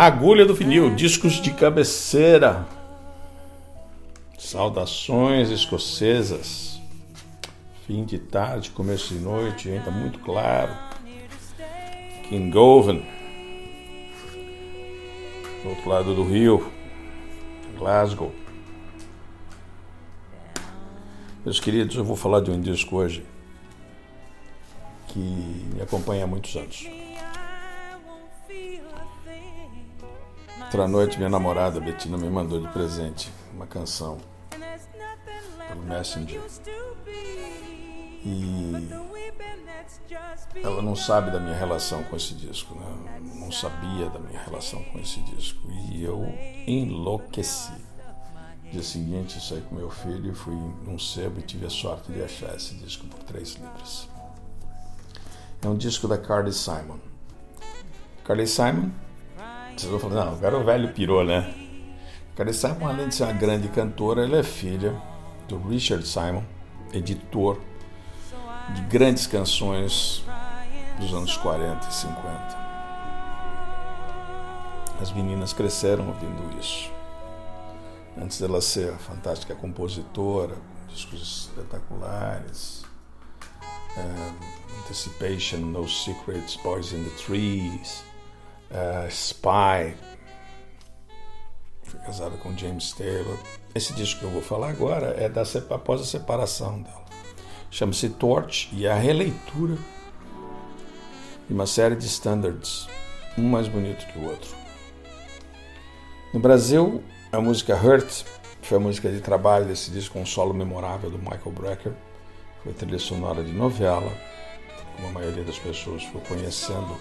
Agulha do vinil, discos de cabeceira. Saudações escocesas. Fim de tarde, começo de noite, ainda muito claro. Kingoven. Do outro lado do rio. Glasgow. Meus queridos, eu vou falar de um disco hoje que me acompanha há muitos anos. Outra noite, minha namorada Betina me mandou de presente uma canção pelo Messenger. E ela não sabe da minha relação com esse disco, né? não sabia da minha relação com esse disco. E eu enlouqueci. Dia seguinte, saí com meu filho e fui num sebo e tive a sorte de achar esse disco por 3 libras. É um disco da Carly Simon. Carly Simon vocês vão falar, não, agora o velho pirou, né? Carly Simon, além de ser uma grande cantora, ela é filha do Richard Simon, editor de grandes canções dos anos 40 e 50. As meninas cresceram ouvindo isso. Antes dela ser a fantástica compositora, com discos espetaculares, um, Anticipation, No Secrets, Boys in the Trees, uh, Spy. Foi casada com James Taylor. Esse disco que eu vou falar agora é da após a separação dela. Chama-se Torch e é a releitura de uma série de standards, um mais bonito que o outro. No Brasil, a música Hurt foi a música de trabalho desse disco com um solo memorável do Michael Brecker. Foi trilha sonora de novela, como a maioria das pessoas foi conhecendo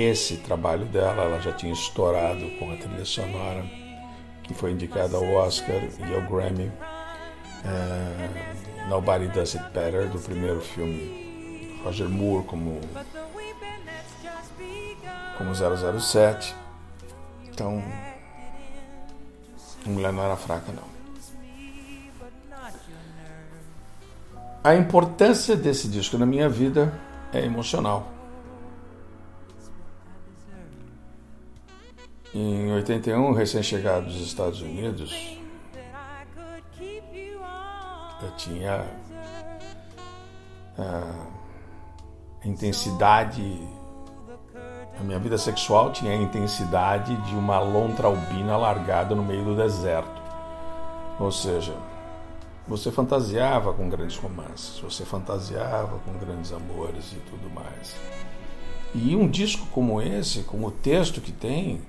esse trabalho dela. Ela já tinha estourado com a trilha sonora que foi indicada ao Oscar e ao Grammy. Uh, Nobody Does It Better, do primeiro filme Roger Moore como, como 007. Então, a mulher não era fraca, não. A importância desse disco na minha vida é emocional. Em 81, recém-chegado dos Estados Unidos, eu tinha a intensidade, a minha vida sexual tinha a intensidade de uma lontra albina largada no meio do deserto. Ou seja, você fantasiava com grandes romances, você fantasiava com grandes amores e tudo mais. E um disco como esse, com o texto que tem,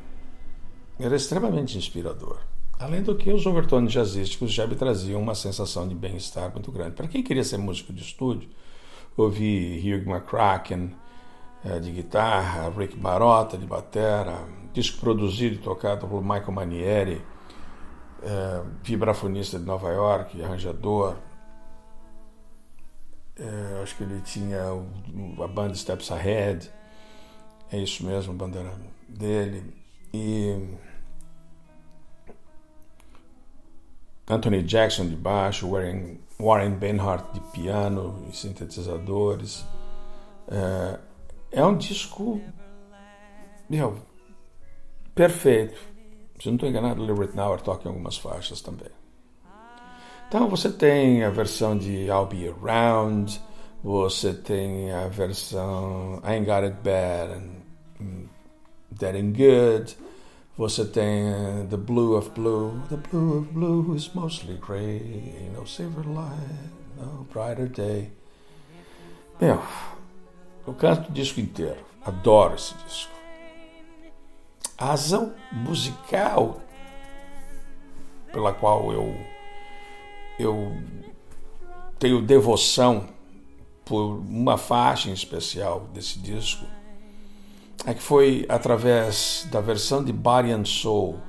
era extremamente inspirador. Além do que os overtones jazzísticos já me traziam uma sensação de bem-estar muito grande. Para quem queria ser músico de estúdio, ouvir Hugh McCracken de guitarra, Rick Marotta de batera, disco produzido e tocado por Michael Manieri, é, vibrafonista de Nova York, arranjador. É, acho que ele tinha a banda Steps Ahead, é isso mesmo, a banda dele. E Anthony Jackson de baixo, Warren, Warren Benhart de piano e sintetizadores. É, é um disco meu, perfeito. Se não estou enganado, Lee Ritenour toca em algumas faixas também. Então você tem a versão de I'll Be Around, você tem a versão I Ain't Got It Bad and Dead and Good, você tem uh, The Blue of Blue, The Blue of Blue is mostly ain't no silver light, no brighter day. Meu, eu canto o disco inteiro, adoro esse disco. A razão musical pela qual eu, eu tenho devoção por uma faixa em especial desse disco é que foi através da versão de and Soul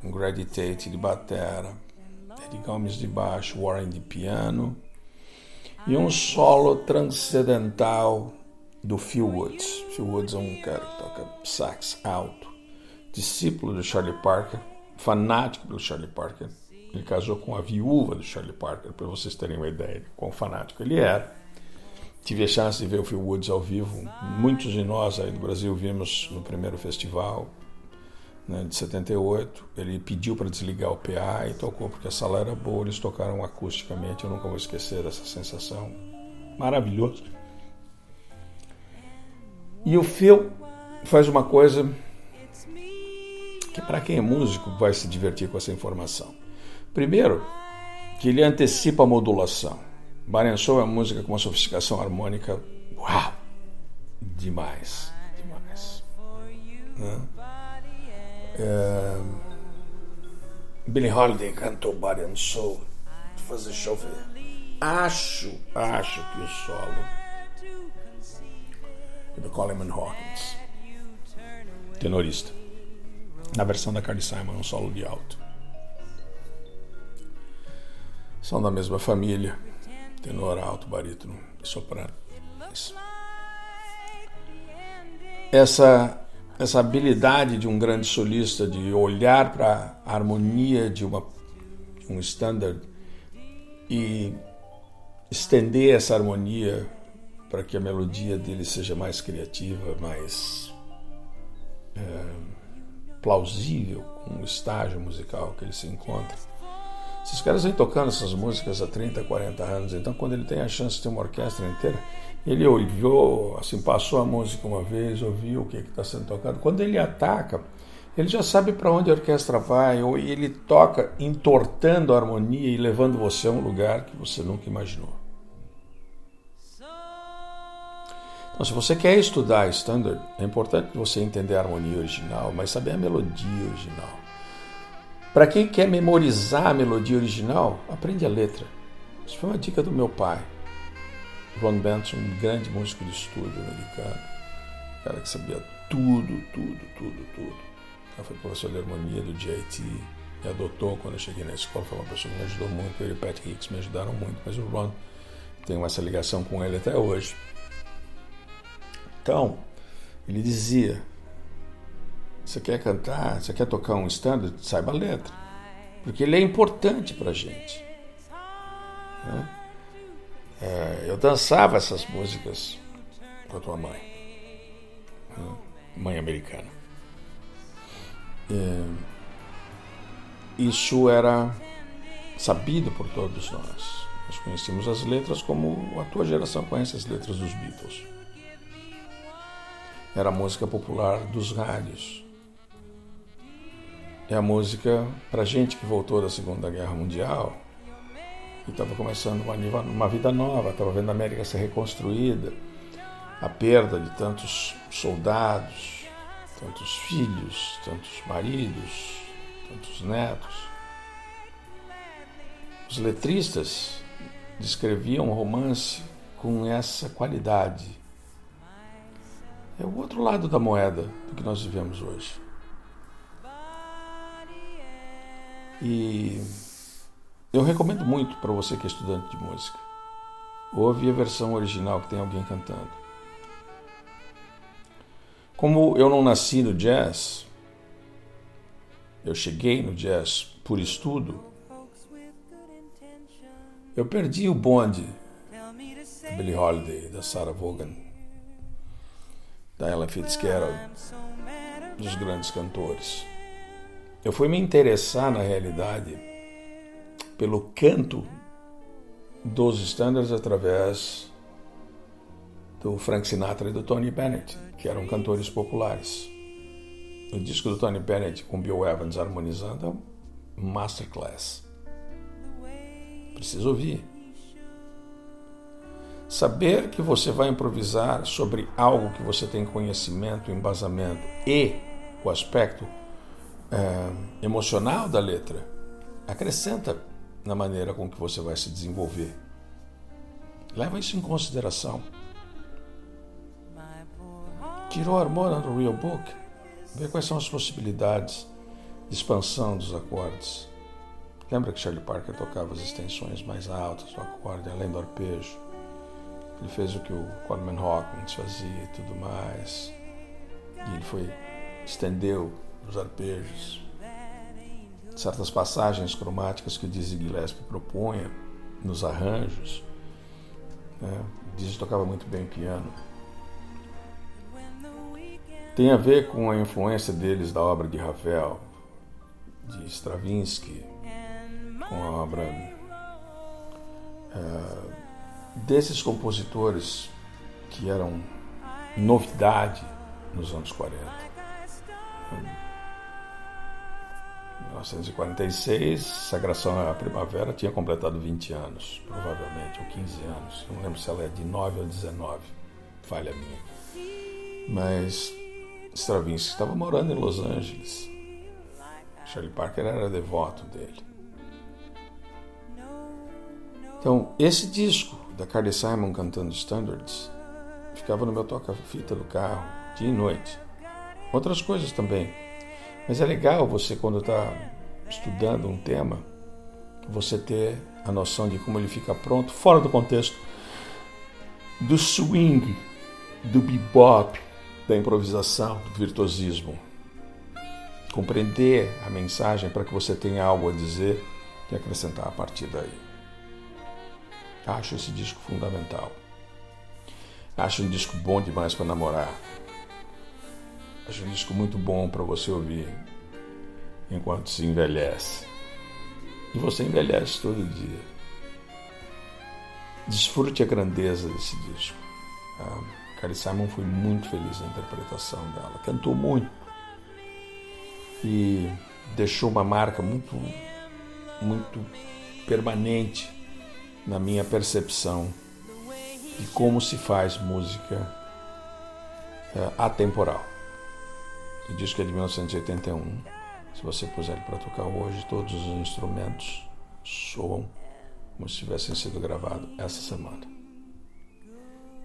com Grady Tate de batera, Eddie Gomes de baixo, Warren de piano e um solo transcendental do Phil Woods. Phil Woods é um cara que toca sax alto, discípulo do Charlie Parker, fanático do Charlie Parker. Ele casou com a viúva do Charlie Parker, para vocês terem uma ideia de quão fanático ele era. Tive a chance de ver o Phil Woods ao vivo. Muitos de nós aí do Brasil vimos no primeiro festival né, de 78. Ele pediu para desligar o PA e tocou, porque a sala era boa, eles tocaram acusticamente. Eu nunca vou esquecer dessa sensação. Maravilhoso. E o Phil faz uma coisa que, para quem é músico, vai se divertir com essa informação. Primeiro, que ele antecipa a modulação. Soul é música com uma sofisticação harmônica, uau, demais, demais. Né? É... Billie Holiday cantou Soul, fazer chover. Acho, acho que o solo é do Coleman Hawkins, tenorista. Na versão da Carly Simon, um solo de alto. São da mesma família, tenor, alto, barítono e soprano. Isso. Essa, essa habilidade de um grande solista de olhar para a harmonia de, uma, de um standard e estender essa harmonia para que a melodia dele seja mais criativa, mais é, plausível com o estágio musical que ele se encontra. Esses caras vêm tocando essas músicas há 30, 40 anos, então quando ele tem a chance de ter uma orquestra inteira, ele ouviu, assim, passou a música uma vez, ouviu o que está sendo tocado. Quando ele ataca, ele já sabe para onde a orquestra vai, ou ele toca entortando a harmonia e levando você a um lugar que você nunca imaginou. Então, se você quer estudar standard, é importante você entender a harmonia original, mas saber a melodia original. Para quem quer memorizar a melodia original, aprende a letra. Isso foi uma dica do meu pai. Ron Benson, um grande músico de estúdio americano, cara que sabia tudo, tudo, tudo, tudo. Ele foi professor de harmonia do JIT, me adotou quando eu cheguei na escola, foi uma pessoa que me ajudou muito, ele e Pat Hicks me ajudaram muito, mas o Ron tem essa ligação com ele até hoje. Então, ele dizia: você quer cantar, você quer tocar um standard, saiba a letra. Porque ele é importante para a gente. Né? É, eu dançava essas músicas com a tua mãe, né? mãe americana. É, isso era sabido por todos nós. Nós conhecíamos as letras como a tua geração conhece as letras dos Beatles. Era música popular dos rádios é a música para gente que voltou da Segunda Guerra Mundial e estava começando uma, uma vida nova, estava vendo a América ser reconstruída, a perda de tantos soldados, tantos filhos, tantos maridos, tantos netos. Os letristas descreviam o romance com essa qualidade. É o outro lado da moeda do que nós vivemos hoje. E eu recomendo muito para você que é estudante de música. Ouve a versão original que tem alguém cantando. Como eu não nasci no jazz, eu cheguei no jazz por estudo, eu perdi o bonde da Billie Holiday, da Sarah Vaughan, da Ella Fitzgerald, dos grandes cantores. Eu fui me interessar, na realidade, pelo canto dos standards através do Frank Sinatra e do Tony Bennett, que eram cantores populares. O disco do Tony Bennett com Bill Evans harmonizando é um masterclass. Precisa ouvir. Saber que você vai improvisar sobre algo que você tem conhecimento, embasamento e o aspecto é, emocional da letra acrescenta na maneira com que você vai se desenvolver. Leva isso em consideração. Tirou a harmonia do Real Book. Vê quais são as possibilidades de expansão dos acordes. Lembra que Charlie Parker tocava as extensões mais altas do acorde, além do arpejo? Ele fez o que o Coleman Hawkins fazia e tudo mais. E ele foi estendeu os arpejos. Certas passagens cromáticas que o Dizzy Gillespie propunha nos arranjos. Né? Dizzy tocava muito bem piano. Tem a ver com a influência deles da obra de Ravel, de Stravinsky, com a obra uh, desses compositores que eram novidade nos anos 40. 1946, Sagração à Primavera tinha completado 20 anos, provavelmente, ou 15 anos. Não lembro se ela é de 9 ou 19, falha minha. Mas Stravinsky estava morando em Los Angeles. Charlie Parker era devoto dele. Então, esse disco da Carly Simon cantando Standards ficava no meu toca-fita do carro, dia e noite. Outras coisas também. Mas é legal você, quando está estudando um tema, você ter a noção de como ele fica pronto, fora do contexto do swing, do bebop, da improvisação, do virtuosismo. Compreender a mensagem para que você tenha algo a dizer e acrescentar a partir daí. Acho esse disco fundamental. Acho um disco bom demais para namorar. Acho um disco muito bom para você ouvir enquanto se envelhece. E você envelhece todo dia. Desfrute a grandeza desse disco. Ah, Carrie Simon foi muito feliz na interpretação dela, cantou muito e deixou uma marca muito, muito permanente na minha percepção de como se faz música é, atemporal. O disco é de 1981. Se você puser ele para tocar hoje, todos os instrumentos soam como se tivessem sido gravados essa semana.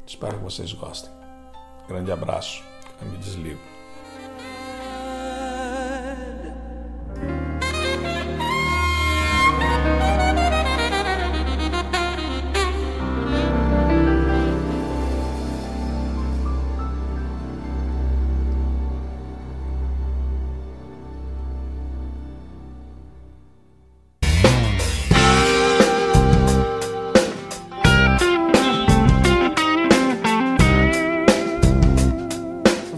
Espero que vocês gostem. Grande abraço. Eu me desligo.